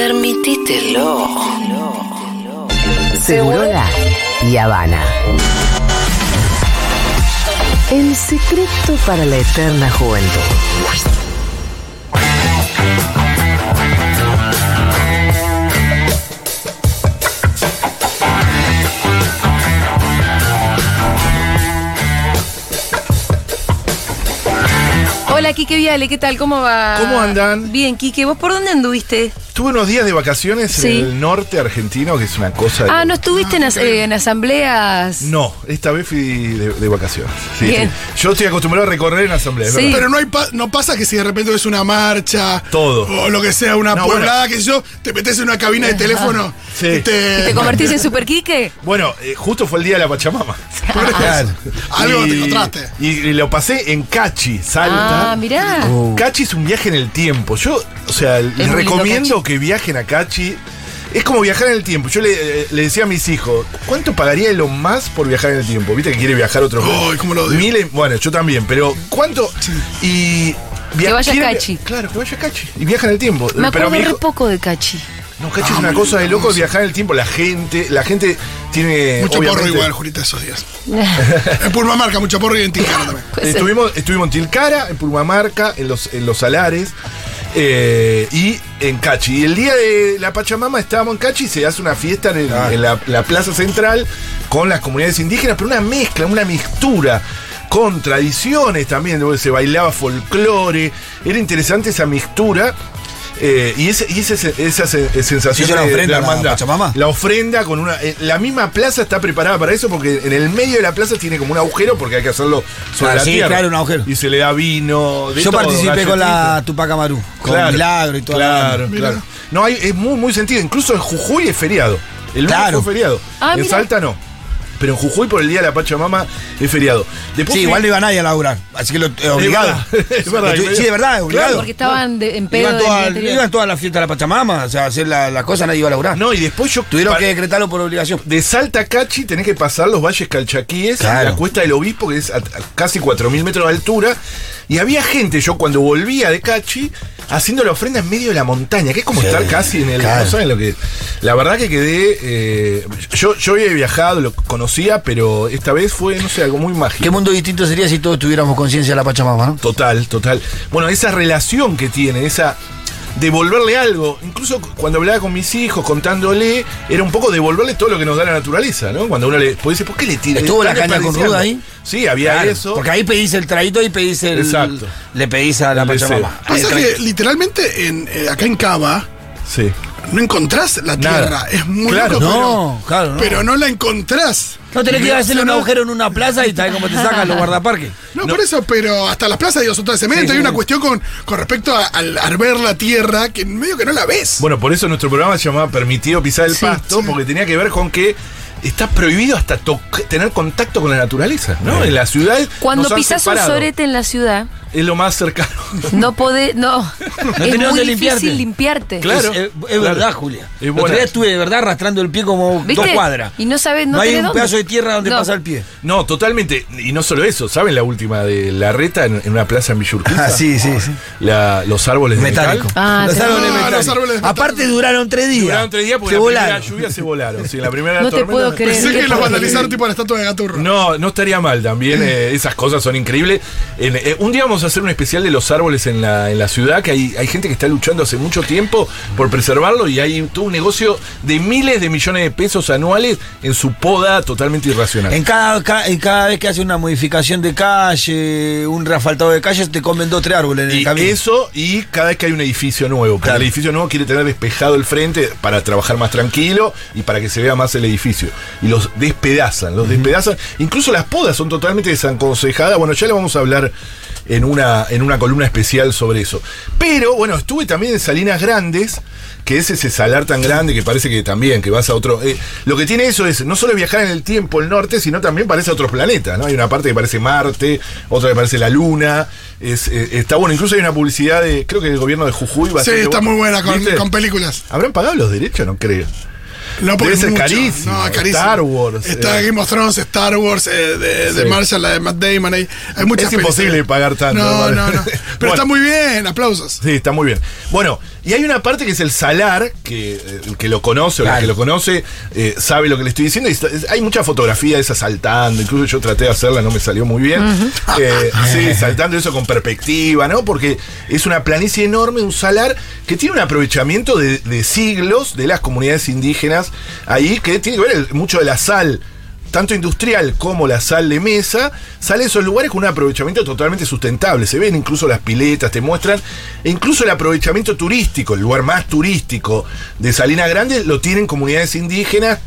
Permitítelo. Segurola y Habana. El secreto para la eterna juventud. Hola, Quique Viale, ¿qué tal? ¿Cómo va? ¿Cómo andan? Bien, Quique, ¿vos por dónde anduviste? Tuve unos días de vacaciones Sí. en el norte argentino, que es una cosa. de- Ah, ¿no estuviste en, as- eh, en asambleas? No, esta vez fui de, de vacaciones. Sí, Bien. sí. Yo estoy acostumbrado a recorrer en asambleas. Pero no, hay pa- no pasa que si de repente ves una marcha Todo. o lo que sea, una No, poblada, que yo, te metes en una cabina de teléfono Sí. y te, ¿Te convertís en Super Quique? Bueno, eh, justo fue el día de la Pachamama. Por eso. Algo te Y- encontraste. Y, y lo pasé en Cachi, Salta. Ah, mirá. Cachi es un viaje en el tiempo. Yo, o sea, les recomiendo Cachi. Que viajen a Cachi. Es como viajar en el tiempo. Yo le, le decía a mis hijos, ¿cuánto pagaría Elon más por viajar en el tiempo? ¿Viste que quiere viajar otro Ay, cómo lo odio. Miles, bueno, yo también, pero ¿cuánto? Y via- Que vaya a Cachi. Claro, que vaya a Cachi. Y viaja en el tiempo. Me pero acuerdo re hijo- poco de Cachi. no, Cachi es una cosa de loco viajar en el tiempo. La gente, la gente tiene. Mucho porro igual, Julita, esos días. en Purmamarca, mucho porro y en Tilcara también. Estuvimos, estuvimos en Tilcara, en Purmamarca, en los, en los Salares eh, y en Cachi. Y el día de la Pachamama estábamos en Cachi y se hace una fiesta en, Ah. en la, la plaza central con las comunidades indígenas, pero una mezcla, una mixtura con tradiciones también, donde se bailaba folclore. Era interesante esa mixtura. Eh, y ese, y ese- esa se- sensación ¿Hizo la de- ofrenda de la hermandad. La ofrenda con una. eh, la misma plaza está preparada para eso porque en el medio de la plaza tiene como un agujero porque hay que hacerlo sobre Ah, la sí, tierra. claro, un agujero. Y se le da vino. de Yo todo, participé con la. Tupac Amaru, con Claro, Milagro y todo. Claro, claro. No, hay, es muy, muy sentido. Incluso en Jujuy es feriado. El lunes Claro. fue feriado. Ah, en mira. Salta no. Pero en Jujuy por el día de la Pachamama es feriado. Después Sí, igual no iba nadie a laburar, así que lo eh, obligado. verdad, es verdad, Lo tu- sí, de verdad, es obligado. Porque estaban de- en pedo Iban todas, las fiestas de la Pachamama, o sea, hacer la, la cosa nadie iba a laburar. No, y después yo. Tuvieron que decretarlo por obligación. De Salta a Cachi tenés que pasar los valles calchaquíes, Claro. la cuesta del obispo, que es a, a casi 4.000 metros de altura. Y había gente, yo cuando volvía de Cachi, haciendo la ofrenda en medio de la montaña, que es como Sí, estar casi en el. claro. No saben lo que. La verdad que quedé. eh, yo, yo había viajado, lo conocía, pero esta vez fue, no sé, algo muy mágico. ¿Qué mundo distinto sería si todos tuviéramos conciencia de la Pachamama, no? Total, total. Bueno, esa relación que tiene, esa devolverle algo, incluso cuando hablaba con mis hijos, contándole, era un poco devolverle todo lo que nos da la naturaleza, ¿no? Cuando uno le puede decir, ¿por qué le tira? ¿Estuvo la caña con ruda ahí? Sí, había Claro, eso. Porque ahí pedís el traguito y pedís el. Exacto. Le pedís a la. Pachamama. Pasa que literalmente en, eh, acá en Cava Sí. no encontrás la Nada. tierra. Es muy Claro. loco, No, pero, claro, no. pero no la encontrás. No tenés que ir a hacerle un agujero en una plaza y sabés cómo te sacan los guardaparques. No, por eso, pero hasta las plazas digo, son todas de cemento. Sí, Hay una sí. cuestión con, con respecto a- al, al ver la tierra que medio que no la ves. Bueno, por eso nuestro programa se llamaba Permitido pisar el Sí, pasto, sí. porque tenía que ver con que está prohibido hasta toc- tener contacto con la naturaleza, ¿no? En las ciudades. Cuando nos han pisás un separado. sorete en la ciudad, Es lo más cercano. no podés, no. es tenés muy difícil limpiarte. limpiarte. Claro. Es, es- es claro. verdad, Julia. Es El otro buena. día estuve de verdad arrastrando el pie como ¿Viste? dos cuadras. Y no sabes, no, No, hay un dónde. pedazo de tierra donde No. pasa el pie. No, totalmente. Y no solo eso, ¿saben la última de la reta en, en una plaza en Villurquiza? Ah, sí, sí, sí. La- los árboles de Metálico. metal. Ah, los te- árboles Ah, metálicos. los árboles de metal. Aparte duraron tres días. Duraron tres días porque Se la volaron. primera lluvia se volaron. Sí, la primera No te tormenta- puedo creer. Pensé que los vandalizaron tipo la estatua de Gaturro. No, no estaría mal también. eh, esas cosas son increíbles. Eh, un día vamos a hacer un especial de los árboles en la, en la ciudad, que hay, hay gente que está luchando hace mucho tiempo por preservarlo y hay todo un negocio de miles de millones de pesos anuales en su poda totalmente irracional. En cada, ca- en cada vez que hace una modificación de calle, un reasfaltado de calles, te comen dos tres árboles en el Y camino. eso, y cada vez que hay un edificio nuevo, cada Claro. edificio nuevo quiere tener despejado el frente para trabajar más tranquilo y para que se vea más el edificio. Y los despedazan, los despedazan. Incluso las podas son totalmente desaconsejadas. Bueno, ya le vamos a hablar en una, en una columna especial sobre eso. Pero bueno, estuve también en Salinas Grandes, que es ese salar tan grande que parece que también, que vas a otro... eh, lo que tiene eso es no solo viajar en el tiempo, el norte, sino también parece otro planeta, ¿no? Hay una parte que parece Marte, otra que parece la Luna. Es, eh, está bueno, incluso hay una publicidad de, creo que del gobierno de Jujuy. Sí, bastante está muy buena con, con películas. ¿Habrán pagado los derechos? No creo. No, porque Debe ser mucho. carísimo. No, carísimo. Star Wars, Está eh. Game of Thrones, Star Wars, eh, de, de Sí. Marshall, la de Matt Damon. Hay, hay muchas Es imposible películas. pagar tanto. No, no, no. Pero Bueno. está muy bien, aplausos. Sí, está muy bien. Bueno, Y hay una parte que es el salar, que eh, el que lo conoce o la Claro. que lo conoce eh, sabe lo que le estoy diciendo. y está- es- hay mucha fotografía de esa saltando, incluso yo traté de hacerla, no me salió muy bien. Eh, sí, saltando eso con perspectiva, ¿no? Porque es una planicie enorme, un salar que tiene un aprovechamiento de, de siglos de las comunidades indígenas ahí, que tiene que ver el- mucho de la sal tanto industrial como la sal de mesa, sale de esos lugares con un aprovechamiento totalmente sustentable. Se ven incluso las piletas, te muestran, e incluso el aprovechamiento turístico, el lugar más turístico de Salina Grande, lo tienen comunidades indígenas,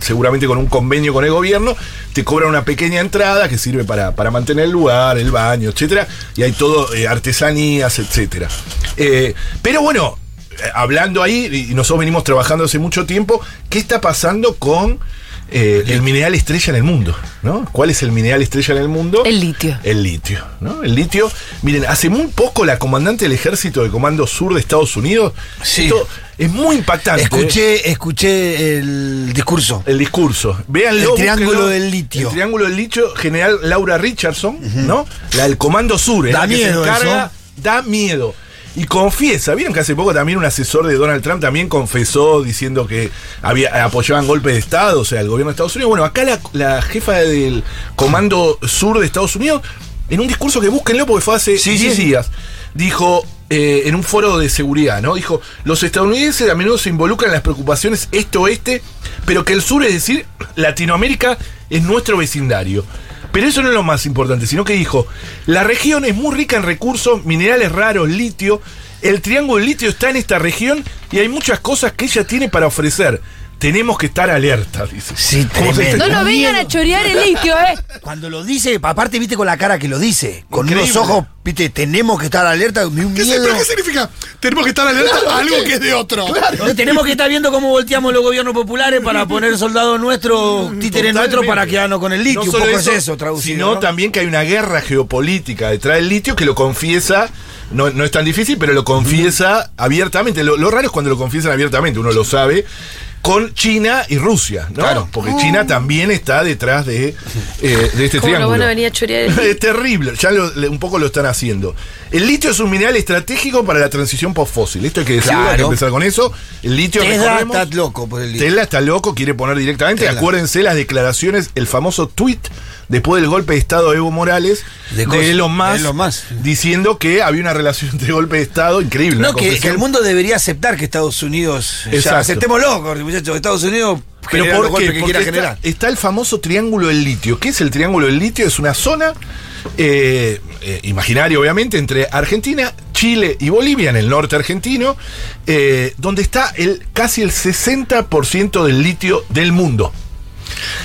seguramente con un convenio con el gobierno, te cobran una pequeña entrada que sirve para, para mantener el lugar, el baño, etcétera, y hay todo, eh, artesanías, etcétera. Eh, pero bueno, eh, hablando ahí, y nosotros venimos trabajando hace mucho tiempo, ¿qué está pasando con eh, el mineral estrella en el mundo? ¿no? ¿Cuál es el mineral estrella en el mundo? El litio. El litio, ¿no? El litio. Miren, hace muy poco la comandante del ejército del Comando Sur de Estados Unidos. Sí. Esto es muy impactante. ¿eh? Escuché, escuché el discurso. El discurso. Véanlo. El triángulo búsquenlo. del litio. El triángulo del litio, general Laura Richardson, ¿no? La del Comando Sur. es Da la que se miedo encarga- eso. Da miedo. Y confiesa, vieron que hace poco también un asesor de Donald Trump también confesó diciendo que había, apoyaban golpes de Estado, o sea, el gobierno de Estados Unidos. Bueno, acá la, la jefa del Comando Sur de Estados Unidos, en un discurso que búsquenlo porque fue hace Sí, 10 sí. días, dijo eh, en un foro de seguridad, ¿no? Dijo, los estadounidenses a menudo se involucran en las preocupaciones este-oeste, pero que el sur, es decir, Latinoamérica, es nuestro vecindario. Pero eso no es lo más importante, sino que dijo, la región es muy rica en recursos, minerales raros, litio, el triángulo litio está en esta región y hay muchas cosas que ella tiene para ofrecer. Tenemos que estar alerta, dice. Sí, ¿Cómo se- tremendo. No nos vengan a chorear el litio, ¿eh? Cuando lo dice, aparte viste con la cara que lo dice, con Increíble. unos ojos, viste, tenemos que estar alerta, un ¿Qué, miedo. ¿Pero qué significa? Tenemos que estar alerta a algo que es de otro. No, tenemos que estar viendo cómo volteamos los gobiernos populares para poner soldados nuestros, títeres nuestros para quedarnos con el litio. No un solo poco es eso, traducido. Sino ¿no? también que hay una guerra geopolítica detrás del litio que lo confiesa. No, no es tan difícil, pero lo confiesa abiertamente. Lo, lo raro es cuando lo confiesan abiertamente, uno lo sabe. Con China y Rusia, ¿no? Claro. Porque China también está detrás de, eh, de este ¿Cómo triángulo. nos van a venir a chorear el litio? es terrible, ya lo- un poco lo están haciendo. El litio es un mineral estratégico para la transición postfósil. Esto hay que decirlo, hay que empezar con eso. El litio Tesla está loco por el litio. Tesla está loco, quiere poner directamente. Tesla. Acuérdense las declaraciones, el famoso tweet después del golpe de Estado de Evo Morales De de, Elon Musk, de Elon Musk. diciendo que había una relación entre golpe de Estado increíble. No, que, el mundo debería aceptar que Estados Unidos. Exacto. Ya, aceptémoslo, muchachos. Estados Unidos Pero ¿por qué? que Porque quiera está, generar. está el famoso triángulo del litio. ¿Qué es el triángulo del litio? Es una zona eh, eh, imaginaria, obviamente, entre Argentina, Chile y Bolivia, en el norte argentino, eh, donde está el casi el 60% del litio del mundo.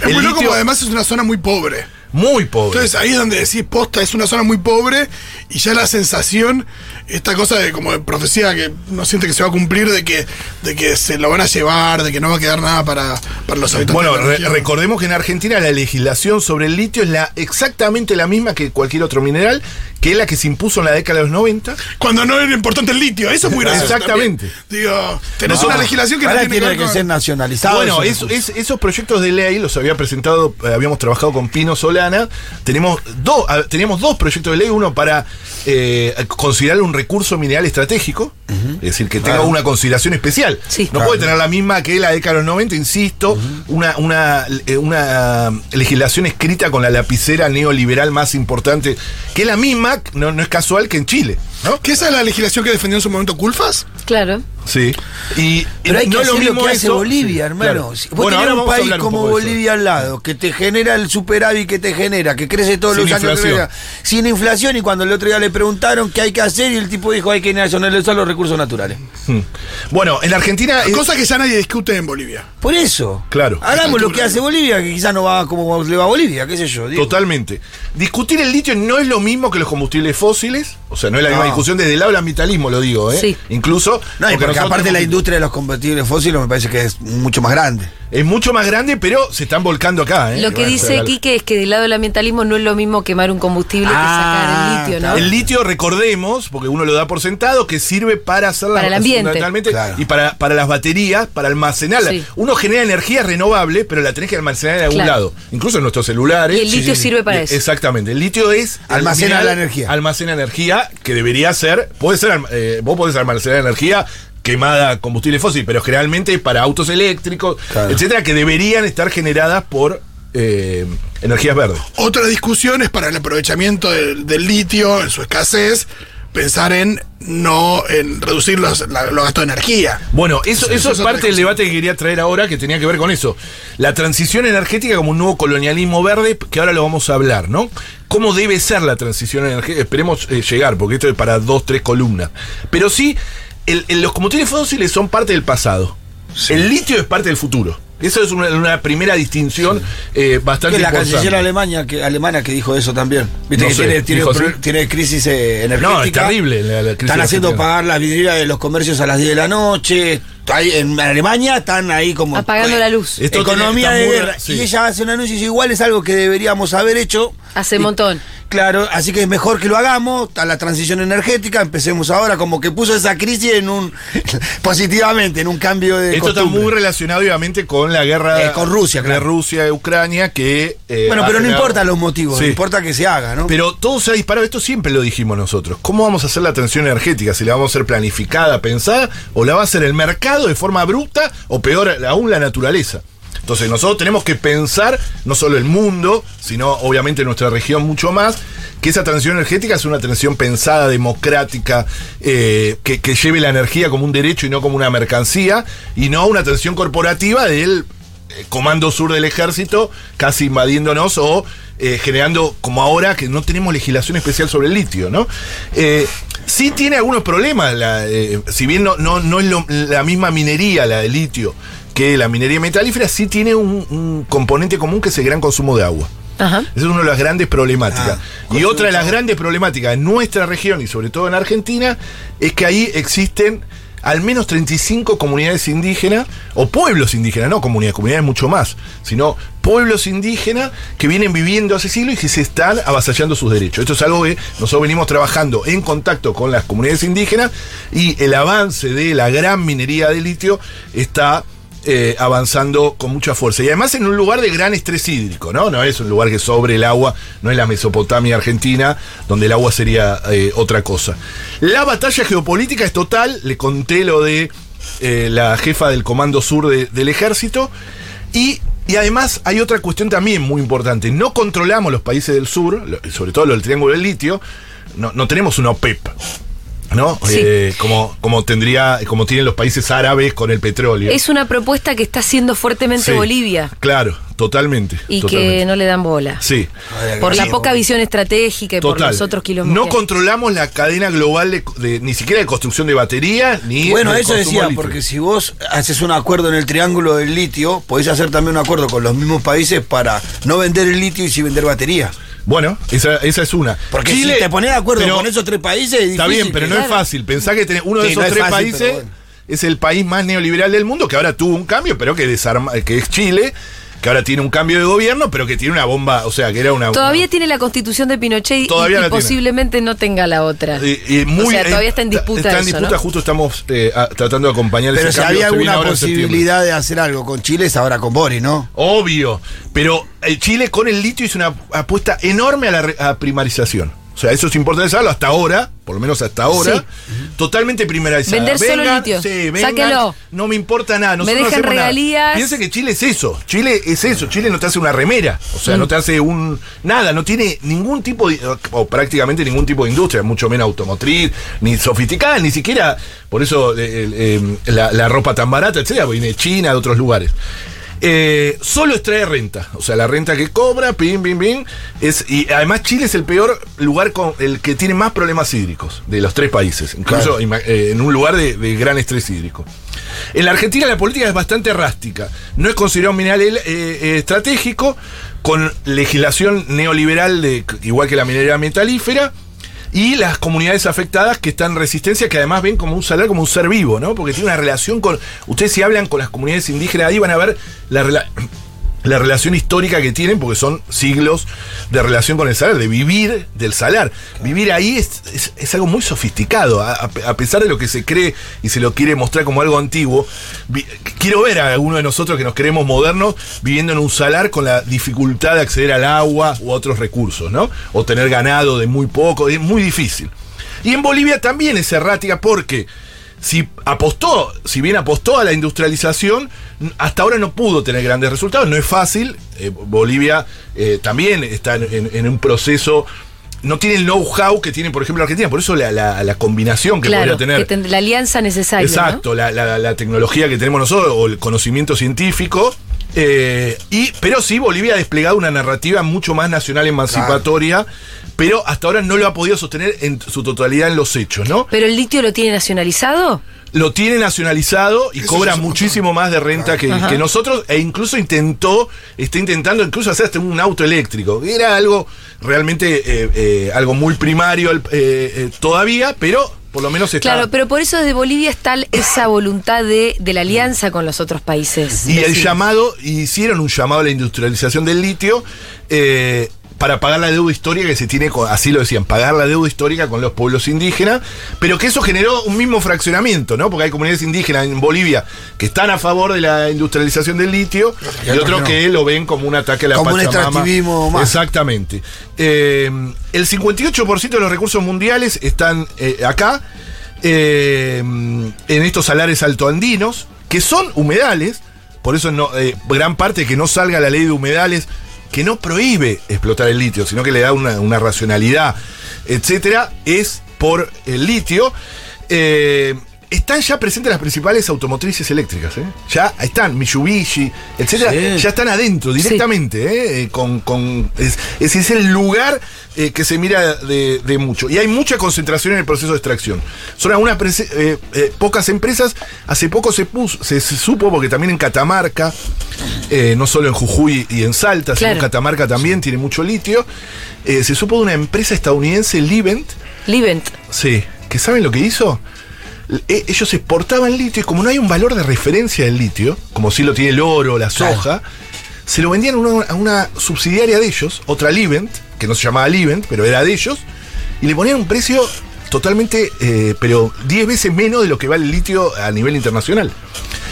Es muy loco, porque además es una zona muy pobre. Muy pobre. Entonces ahí es donde decís posta, es una zona muy pobre y ya la sensación, esta cosa de como de profecía que uno siente que se va a cumplir, de que, de que se lo van a llevar, de que no va a quedar nada para, para los habitantes. Bueno, de la re- recordemos que en Argentina la legislación sobre el litio es la exactamente la misma que cualquier otro mineral, que es la que se impuso en la década de los 90. Cuando no era importante el litio, eso es muy gracioso. Exactamente. también. Digo, tenés No. una legislación que no tiene, tiene que con- ser nacionalizado. Bueno, eso. es- es- esos proyectos de ley los había presentado, eh, habíamos trabajado con Pino Solana. Tenemos dos, teníamos dos proyectos de ley, uno para eh, considerar un recurso mineral estratégico, es decir, que tenga Claro. una consideración especial. Sí. no Claro. puede tener la misma que la década de los 90, insisto, una, una, eh, una legislación escrita con la lapicera neoliberal más importante, que es la misma, no, no es casual que en Chile. ¿No? ¿Que esa es la legislación que defendió en su momento Culfas? Claro. Sí. Y, Pero hay no que es hacer lo que hace eso- Bolivia, Sí, hermano. claro. Si Vos Bueno, tenés ahora un vamos a país un como. Bolivia al lado, que te genera el superávit que te genera, que crece todos Sin los años, crece, sin inflación, y cuando el otro día le preguntaron qué hay que hacer, y el tipo dijo hay que nacionalizar los recursos naturales. Hmm. Bueno, en Argentina. eh, Cosa que ya nadie discute en Bolivia. Por eso. Claro. Hagamos lo que hace Bolivia, que quizás no va como le va a Bolivia, qué sé yo. digo. Totalmente. Discutir el litio no es lo mismo que los combustibles fósiles. O sea, no es la misma No. Discusión desde el lado del ambientalismo, lo digo, ¿eh? Sí. Incluso. No, y porque aparte la industria de los combustibles fósiles me parece que es mucho más grande. Es mucho más grande, pero se están volcando acá. ¿eh? Lo que Bueno, dice Quique es que del lado del ambientalismo no es lo mismo quemar un combustible Ah, que sacar el litio, ¿no? El litio, recordemos, porque uno lo da por sentado, que sirve para hacer Para el ambiente. fundamentalmente, Claro. y para, para las baterías, para almacenarla. Sí. Uno genera energía renovable, pero la tenés que almacenar en algún Claro. lado. Incluso en nuestros celulares. Y el litio sirve para eso. Exactamente. El litio es. Almacena la energía. Almacena energía, que debería ser. Puede ser. eh, vos podés almacenar energía quemada a combustible fósil, pero generalmente para autos eléctricos, Claro. etcétera, que deberían estar generadas por eh, energías verdes. Otra discusión es para el aprovechamiento del, del litio en su escasez, pensar en no en reducir los, la- los gastos de energía. Bueno, eso, Sí, eso eso es parte del debate que quería traer ahora, que tenía que ver con eso. La transición energética como un nuevo colonialismo verde, que ahora lo vamos a hablar, ¿no? ¿Cómo debe ser la transición energética? Esperemos eh, llegar, porque esto es para dos, tres columnas. Pero sí, el- el- los combustibles fósiles son parte del pasado. El litio es parte del futuro. Eso es una, una primera distinción eh, bastante Que la importante. canciller alemana que, alemana que dijo eso también. Viste No que sé, tiene, tiene, pro- tiene crisis eh, energética. No, es terrible la- la crisis Están haciendo pagar las vidrieras de los comercios a las 10 de la noche. Ahí en Alemania están ahí como. Apagando la luz. Esto Economía tiene- de está muy- guerra. sí. Y ella hace un anuncio y dice, igual es algo que deberíamos haber hecho. Hace un montón. Claro, así que es mejor que lo hagamos, a la transición energética, empecemos ahora, como que puso esa crisis en un positivamente, en un cambio de Esto está muy relacionado obviamente con la guerra Eh, con Rusia, de claro. Rusia y Ucrania que eh, Bueno, pero no importan los motivos, Sí. importa que se haga, ¿no? Pero todo se ha disparado, esto siempre lo dijimos nosotros. ¿Cómo vamos a hacer la transición energética? ¿Si la vamos a hacer planificada, pensada, o la va a hacer el mercado de forma abrupta, o peor aún la naturaleza? Entonces nosotros tenemos que pensar no solo el mundo, sino obviamente nuestra región mucho más, que esa transición energética es una transición pensada, democrática, eh, que, que lleve la energía como un derecho y no como una mercancía, y no una transición corporativa del eh, Comando Sur del Ejército casi invadiéndonos o eh, generando, como ahora, que no tenemos legislación especial sobre el litio, ¿no? Sí tiene algunos problemas, la, eh, si bien no, no, no es lo- la misma minería, la de litio, que la minería metalífera, sí tiene un, un componente común que es el gran consumo de agua. Ajá. Esa es una de las grandes problemáticas. Ah, y otra de las grandes problemáticas en nuestra región y sobre todo en Argentina es que ahí existen al menos 35 comunidades indígenas o pueblos indígenas, no comunidades, comunidades mucho más, sino pueblos indígenas que vienen viviendo hace siglos y que se están avasallando sus derechos. Esto es algo que nosotros venimos trabajando en contacto con las comunidades indígenas y el avance de la gran minería de litio está eh, avanzando con mucha fuerza. Y además en un lugar de gran estrés hídrico, ¿no? No es un lugar que sobre el agua, no es la Mesopotamia argentina, donde el agua sería eh, otra cosa. La batalla geopolítica es total, le conté lo de eh, la jefa del Comando Sur de- del Ejército, y, y además hay otra cuestión también muy importante. No controlamos los países del sur, lo- sobre todo los del Triángulo del Litio, no, no tenemos una OPEP. ¿No? Sí. Eh, como, como tendría, como tienen los países árabes con el petróleo. Es una propuesta que está haciendo fuertemente Sí, Bolivia Claro, totalmente. y totalmente. que no le dan bola. Sí, Por la Sí, poca visión estratégica y por total. los otros kilómetros. no controlamos la cadena global de, de- ni siquiera de construcción de baterías ni Bueno, eso decía, litio. porque si vos haces un acuerdo en el triángulo del litio, podés hacer también un acuerdo con los mismos países para no vender el litio y sí vender baterías. Bueno, esa, esa es una. Porque Chile- si te pones de acuerdo pero- con esos tres países, es Está bien, pero no es fácil. Pensá que tenés- uno de Sí, esos no es tres fácil, países bueno. es el país más neoliberal del mundo, que ahora tuvo un cambio, pero que desarma, que es Chile, que ahora tiene un cambio de gobierno, pero que tiene una bomba, o sea, que era una... Todavía tiene la constitución de Pinochet y- Todavía y, la tiene. posiblemente no tenga la otra. Y- y muy- o sea, todavía eh, está en disputa Está en eso, disputa, ¿no? justo estamos eh, a- tratando de acompañar Pero ese si cambio, había alguna posibilidad de hacer algo con Chile, es ahora con Boris, ¿no? Obvio, pero el Chile con el litio hizo una apuesta enorme a la re- a primarización. O sea, eso es importante saberlo hasta ahora, por lo menos hasta ahora, totalmente primarizada. Vender solo litio. Sí, vengan, Sáquelo. No me importa nada. nosotros hacemos nada. regalías. Piense que Chile es eso. Chile es eso. Chile no te hace una remera. O sea, Mm. no te hace un. Nada. No tiene ningún tipo de. O prácticamente ningún tipo de industria, mucho menos automotriz, ni sofisticada, ni siquiera. Por eso eh, eh, la, la ropa tan barata, etcétera, viene de China, de otros lugares. Eh, solo extrae renta, o sea, la renta que cobra, pim, pim, pim, es, y además Chile es el peor lugar con el que tiene más problemas hídricos de los tres países, incluso Claro. eh, en un lugar de, de gran estrés hídrico. En la Argentina la política es bastante rástica, no es considerado un mineral eh, eh, estratégico, con legislación neoliberal de, igual que la minería metalífera, y las comunidades afectadas que están en resistencia, que además ven como un salar como un ser vivo, ¿no? Porque tiene una relación con. Ustedes, si hablan con las comunidades indígenas, ahí van a ver la relación la relación histórica que tienen, porque son siglos de relación con el salar, de vivir del salar. Vivir ahí es, es- algo muy sofisticado, a, a- pesar de lo que se cree y se lo quiere mostrar como algo antiguo. quiero ver a alguno de nosotros que nos creemos modernos viviendo en un salar con la dificultad de acceder al agua u otros recursos, ¿no? O tener ganado de muy poco, es muy difícil. Y en Bolivia también es errática porque si apostó, si bien apostó a la industrialización, hasta ahora no pudo tener grandes resultados. No es fácil. eh, Bolivia eh, también está en, en- en un proceso. No tiene el know-how que tiene, por ejemplo, Argentina. Por eso la, la- la combinación que Claro, podría tener. que ten- la alianza necesaria. Exacto, la, la- la tecnología que tenemos nosotros o el conocimiento científico. eh, y, pero sí, Bolivia ha desplegado una narrativa mucho más nacional emancipatoria, pero hasta ahora no lo ha podido sostener en su totalidad en los hechos, ¿no? ¿Pero el litio lo tiene nacionalizado? Lo tiene nacionalizado y Eso cobra muchísimo más de renta que, nosotros, e incluso intentó, está intentando incluso hacer hasta un auto eléctrico. Era algo realmente, eh, eh, algo muy primario eh, eh, todavía, pero por lo menos está. Claro, pero por eso desde Bolivia está esa voluntad de, de la alianza con los otros países. Y el llamado, hicieron un llamado a la industrialización del litio eh, para pagar la deuda histórica que se tiene, con, así lo decían, pagar la deuda histórica con los pueblos indígenas, pero que eso generó un mismo fraccionamiento, ¿no? Porque hay comunidades indígenas en Bolivia que están a favor de la industrialización del litio y, otros otros que lo ven como un ataque a la Como un Pachamama. extractivismo más. Exactamente. Eh, el 58% de los recursos mundiales están eh, acá, eh, en estos salares altoandinos, que son humedales, por eso no, gran parte de que no salga la ley de humedales, que no prohíbe explotar el litio, sino que le da una, racionalidad, etcétera, es por el litio. Eh, están ya presentes las principales automotrices eléctricas, ¿eh? Ya están, Mitsubishi, etcétera, Sí. ya están adentro directamente, ¿eh? Eh, con, con- es, es, es el lugar eh, que se mira de, de mucho. Y hay mucha concentración en el proceso de extracción. Son algunas eh, pocas empresas. Hace poco se, puso, se, se supo, porque también en Catamarca, no solo en Jujuy y en Salta, sino en. Catamarca también tiene mucho litio. se supo de una empresa estadounidense, Livent, Livent. Sí, que saben lo que hizo. E- ellos exportaban litio y como no hay un valor de referencia del litio, como si lo tiene el oro, la soja, se lo vendían a una, a una subsidiaria de ellos, otra Livent, que no se llamaba Livent, pero era de ellos, y le ponían un precio totalmente, eh, pero 10 veces menos de lo que vale el litio a nivel internacional.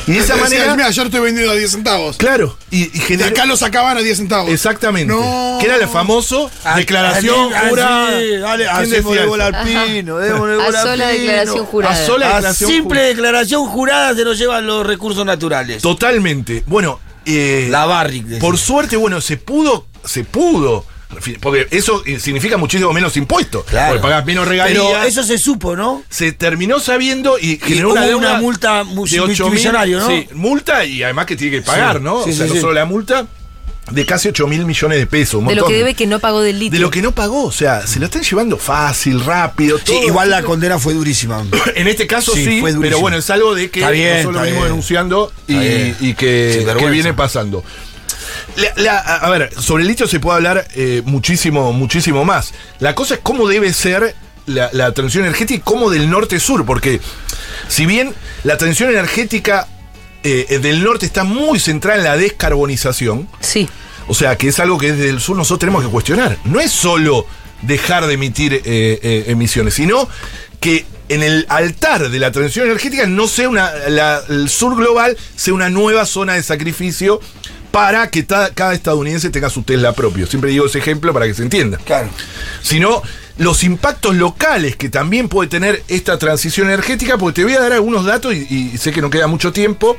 Y de esa manera, Mira, ayer estoy vendido a 10 centavos. claro, y, y De generó- acá lo sacaban a 10 centavos. Exactamente. No. Que era el famoso Ah, declaración ah, sí, jurada. dale, ¿Quién hacemos decía de bola al pino, démosle A bola al sola pino. declaración jurada. A sola A declaración simple jurada. declaración jurada se nos llevan los recursos naturales. Totalmente. Bueno, eh, La Barrick. decía. por suerte, bueno, se pudo, se pudo. Porque eso eh, significa muchísimo menos impuestos. Claro. Porque pagás menos regalías. Pero eso se supo, ¿no? se terminó sabiendo y generó hubo una deuda una multa mu- de 8 multimillonario, ¿no? Sí, multa y además que tiene que pagar, Sí, ¿no? sí, o sea, sí, no sí. solo la multa de casi 8 mil millones de pesos. un De lo que debe que no pagó del litio. De lo que no pagó, o sea, se lo están llevando fácil, rápido. Sí, todo. igual la condena fue durísima. En este caso sí, Sí, fue pero bueno, es algo de que Está bien, nosotros lo venimos denunciando y, y que, viene pasando. La- la- a ver, sobre el litio se puede hablar eh, muchísimo, muchísimo más. La cosa es cómo debe ser la, la transición energética y cómo del norte-sur, porque si bien la transición energética eh, del norte está muy centrada en la descarbonización, Sí. o sea, que es algo que desde el sur nosotros tenemos que cuestionar. No es solo dejar de emitir eh, eh, emisiones, sino que en el altar de la transición energética no sea una, la- el sur global sea una nueva zona de sacrificio para que cada estadounidense tenga su Tesla propio. Siempre digo ese ejemplo para que se entienda Claro. sino los impactos locales que también puede tener esta transición energética, porque te voy a dar algunos datos y, y sé que no queda mucho tiempo.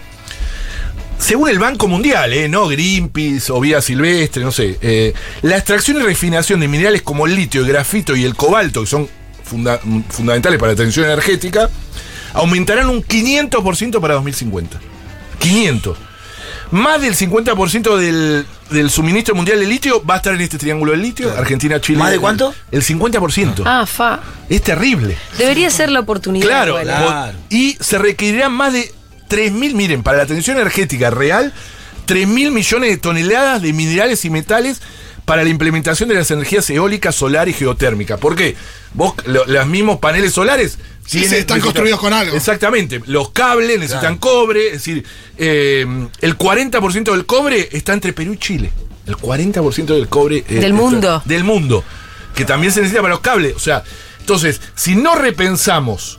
Según el Banco Mundial, ¿eh? no Greenpeace o Vía Silvestre, no sé, eh, la extracción y refinación de minerales como el litio, el grafito y el cobalto, que son funda- fundamentales para la transición energética, aumentarán un 500% para 2050. 500. Más del 50% del, del suministro mundial de litio va a estar en este triángulo del litio, Argentina, Chile. ¿Más de cuánto? El 50%. Ah, fa. Es terrible. Debería ser la oportunidad. Claro. Claro. y se requerirán más de 3.000, miren, para la transición energética real, 3.000 millones de toneladas de minerales y metales para la implementación de las energías eólicas, solar y geotérmica. ¿Por qué? Vos, lo- los mismos paneles solares. Sí, sí, están construidos con algo. Exactamente. Los cables necesitan cobre. Es decir, eh, el 40% del cobre está entre Perú y Chile. El 40% del cobre. eh, Del está- mundo. Del mundo. Que también se necesita para los cables. O sea, entonces, si no repensamos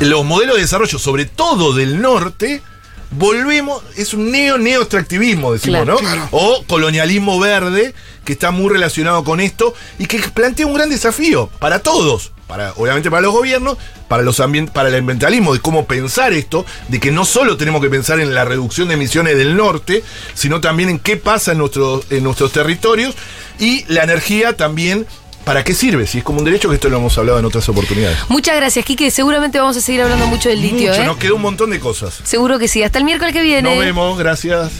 los modelos de desarrollo, sobre todo del norte, volvemos, es un neo neo extractivismo, decimos, Claro. ¿no? Claro. O colonialismo verde, que está muy relacionado con esto y que plantea un gran desafío para todos. Para, obviamente para los gobiernos, para los para el ambientalismo, de cómo pensar esto, de que no solo tenemos que pensar en la reducción de emisiones del norte, sino también en qué pasa en, nuestros en nuestros territorios y la energía también, ¿para qué sirve? Si es como un derecho, que esto lo hemos hablado en otras oportunidades. Muchas gracias, Quique. Seguramente vamos a seguir hablando mucho del litio, Mucho, ¿eh? nos queda un montón de cosas. Seguro que sí. Hasta el miércoles que viene. Nos vemos, gracias.